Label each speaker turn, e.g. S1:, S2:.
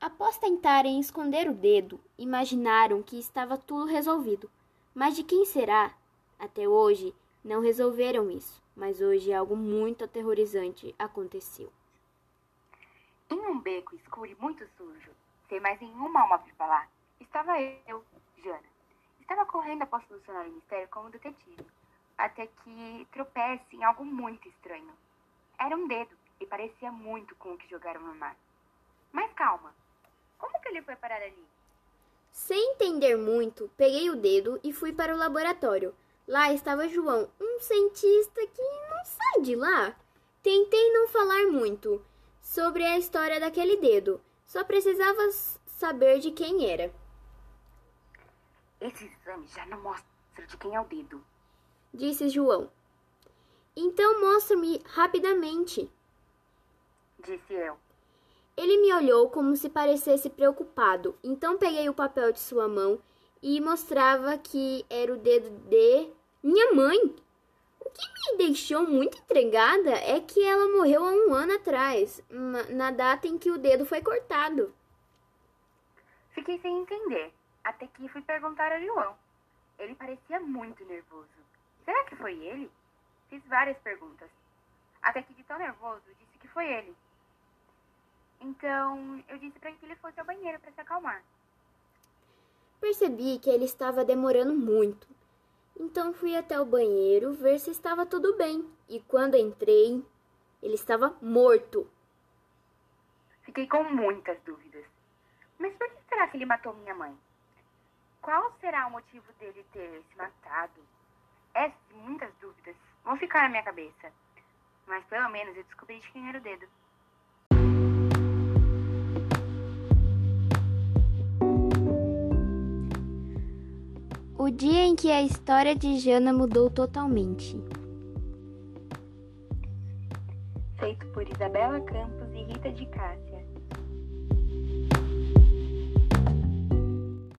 S1: Após tentarem esconder o dedo, imaginaram que estava tudo resolvido. Mas de quem será? Até hoje não resolveram isso, mas hoje algo muito aterrorizante aconteceu.
S2: Em um beco escuro e muito sujo, sem mais nenhuma alma para falar, estava eu, Jana. Estava correndo após solucionar o mistério como detetive, até que tropece em algo muito estranho. Era um dedo e parecia muito com o que jogaram no mar. Mas calma, como que ele foi parar ali?
S1: Sem entender muito, peguei o dedo e fui para o laboratório. Lá estava João, um cientista que não sai de lá. Tentei não falar muito sobre a história daquele dedo, só precisava saber de quem era.
S2: Esse exame já não mostra de quem é o dedo,
S1: disse João. Então mostre-me rapidamente,
S2: disse eu.
S1: Ele me olhou como se parecesse preocupado, então peguei o papel de sua mão e mostrava que era o dedo de minha mãe. O que me deixou muito intrigada é que ela morreu há um ano atrás, na data em que o dedo foi cortado.
S2: Fiquei sem entender, até que fui perguntar a João. Ele parecia muito nervoso. Será que foi ele? Fiz várias perguntas, até que de tão nervoso disse que foi ele. Então, eu disse para que ele fosse ao banheiro para se acalmar.
S1: Percebi que ele estava demorando muito. Então fui até o banheiro ver se estava tudo bem. E quando entrei, ele estava morto.
S2: Fiquei com muitas dúvidas. Mas por que será que ele matou minha mãe? Qual será o motivo dele ter se matado? Essas é, muitas dúvidas vão ficar na minha cabeça. Mas pelo menos eu descobri de quem era o dedo.
S1: Dia em que a história de Jana mudou totalmente.
S2: Feito por Isabela Campos e Rita de Cássia.